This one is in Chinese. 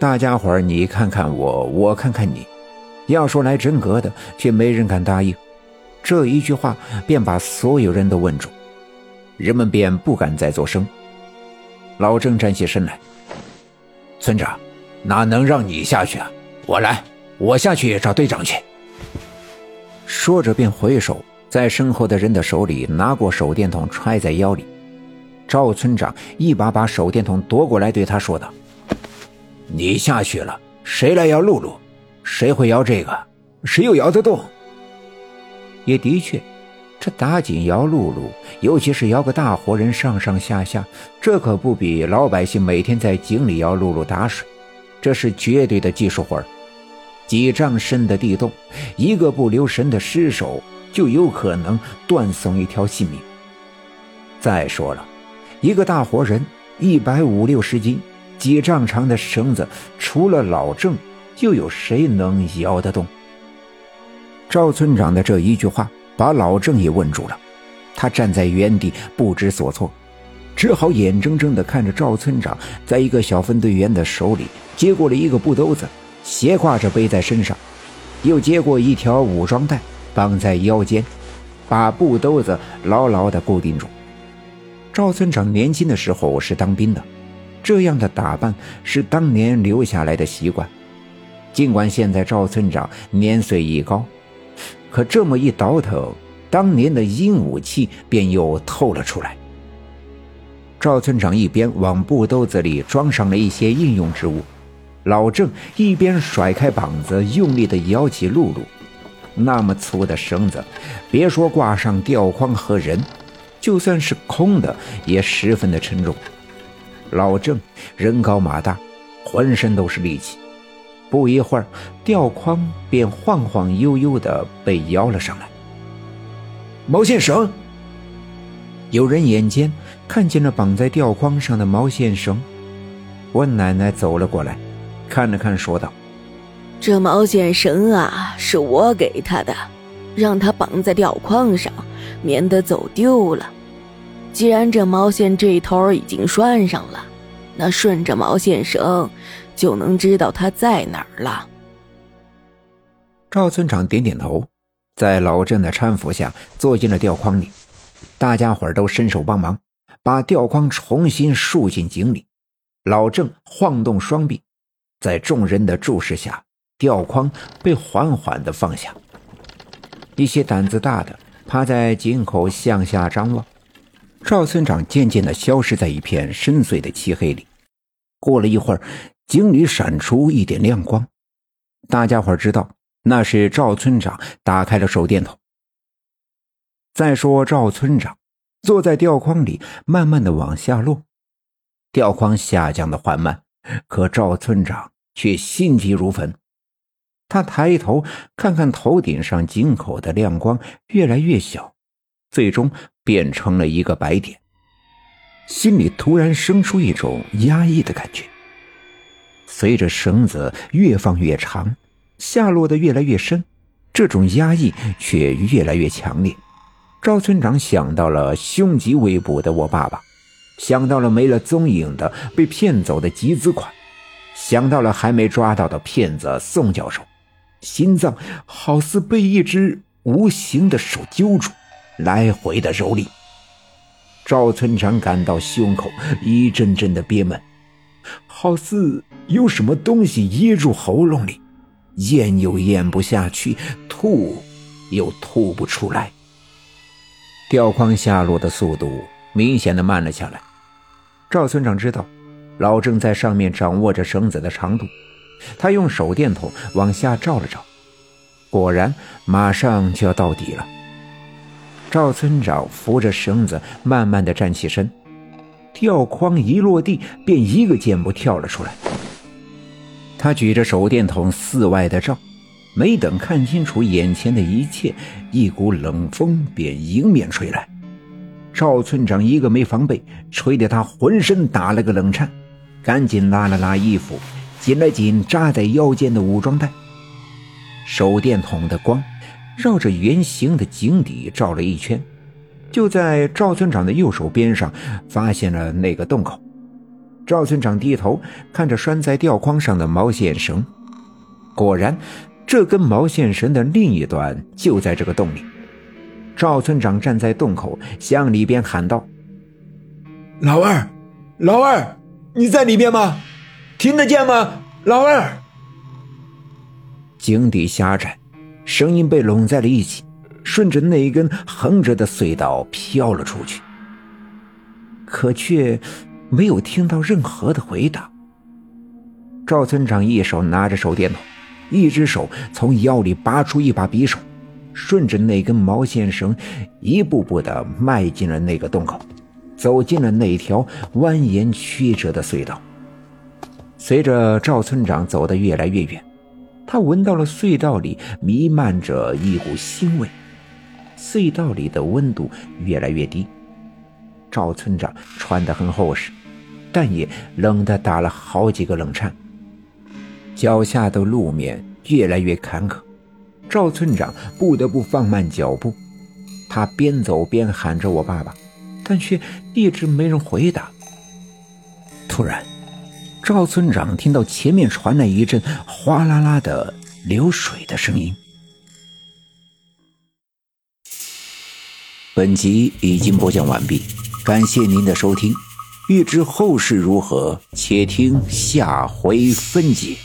大家伙儿你看看我，我看看你，要说来真格的，却没人敢答应。这一句话便把所有人都问住，人们便不敢再作声。老郑站起身来：“村长，哪能让你下去啊？我来，我下去找队长去。”说着便回手，在身后的人的手里拿过手电筒，揣在腰里。赵村长一把把手电筒夺过来，对他说道：“你下去了，谁来摇露露？谁会摇这个？谁又摇得动？”也的确，这打井摇露露，尤其是摇个大活人上上下下，这可不比老百姓每天在井里摇露露打水，这是绝对的技术活儿。几丈深的地洞，一个不留神的失手，就有可能断送一条性命。再说了，一个大活人，一百五六十斤，几丈长的绳子，除了老郑，又有谁能摇得动？赵村长的这一句话把老郑也问住了，他站在原地不知所措，只好眼睁睁地看着赵村长在一个小分队员的手里接过了一个布兜子，斜挎着背在身上，又接过一条武装带绑在腰间，把布兜子牢牢地固定住。赵村长年轻的时候是当兵的，这样的打扮是当年留下来的习惯，尽管现在赵村长年岁已高。可这么一倒腾，当年的阴武气便又透了出来。赵村长一边往布兜子里装上了一些应用之物，老郑一边甩开膀子，用力地摇起露露。那么粗的绳子，别说挂上吊筐和人，就算是空的也十分的沉重。老郑人高马大，浑身都是力气。不一会儿，吊筐便晃晃悠悠地被摇了上来。毛线绳，有人眼尖看见了绑在吊筐上的毛线绳。我奶奶走了过来，看了看，说道：“这毛线绳啊，是我给他的，让他绑在吊筐上，免得走丢了。既然这毛线这头已经拴上了，那顺着毛线绳。”就能知道他在哪儿了。赵村长点点头，在老郑的搀扶下坐进了吊筐里。大家伙都伸手帮忙，把吊筐重新竖进井里。老郑晃动双臂，在众人的注视下，吊筐被缓缓地放下。一些胆子大的趴在井口向下张望。赵村长渐渐地消失在一片深邃的漆黑里。过了一会儿。井里闪出一点亮光，大家伙知道那是赵村长打开了手电筒。再说赵村长坐在吊筐里，慢慢的往下落，吊筐下降的缓慢，可赵村长却心急如焚。他抬头看看头顶上井口的亮光越来越小，最终变成了一个白点，心里突然生出一种压抑的感觉。随着绳子越放越长，下落的越来越深，这种压抑却越来越强烈。赵村长想到了凶吉未卜的我爸爸，想到了没了踪影的被骗走的集资款，想到了还没抓到的骗子宋教授，心脏好似被一只无形的手揪住，来回的蹂躏。赵村长感到胸口一阵阵的憋闷。好似有什么东西噎住喉咙里，咽又咽不下去，吐又吐不出来。吊筐下落的速度明显的慢了下来。赵村长知道，老郑在上面掌握着绳子的长度，他用手电筒往下照了照，果然马上就要到底了。赵村长扶着绳子，慢慢的站起身。吊筐一落地，便一个箭步跳了出来。他举着手电筒四外的照，没等看清楚眼前的一切，一股冷风便迎面吹来。赵村长一个没防备，吹得他浑身打了个冷颤，赶紧拉了拉衣服，紧了紧扎在腰间的武装带。手电筒的光绕着圆形的井底照了一圈。就在赵村长的右手边上，发现了那个洞口。赵村长低头看着拴在吊筐上的毛线绳，果然，这根毛线绳的另一端就在这个洞里。赵村长站在洞口，向里边喊道：“老二，老二，你在里边吗？听得见吗？老二！”井底狭窄，声音被拢在了一起，顺着那一根横着的隧道飘了出去，可却没有听到任何的回答。赵村长一手拿着手电筒，一只手从腰里拔出一把匕首。顺着那根毛线绳，一步步的迈进了那个洞口，走进了那条蜿蜒曲折的隧道。随着赵村长走得越来越远，他闻到了隧道里弥漫着一股腥味，隧道里的温度越来越低。赵村长穿得很厚实，但也冷得打了好几个冷颤，脚下的路面越来越坎坷。赵村长不得不放慢脚步，他边走边喊着“我爸爸”，但却一直没人回答。突然，赵村长听到前面传来一阵哗啦啦的流水的声音。本集已经播讲完毕，感谢您的收听。欲知后事如何，且听下回分解。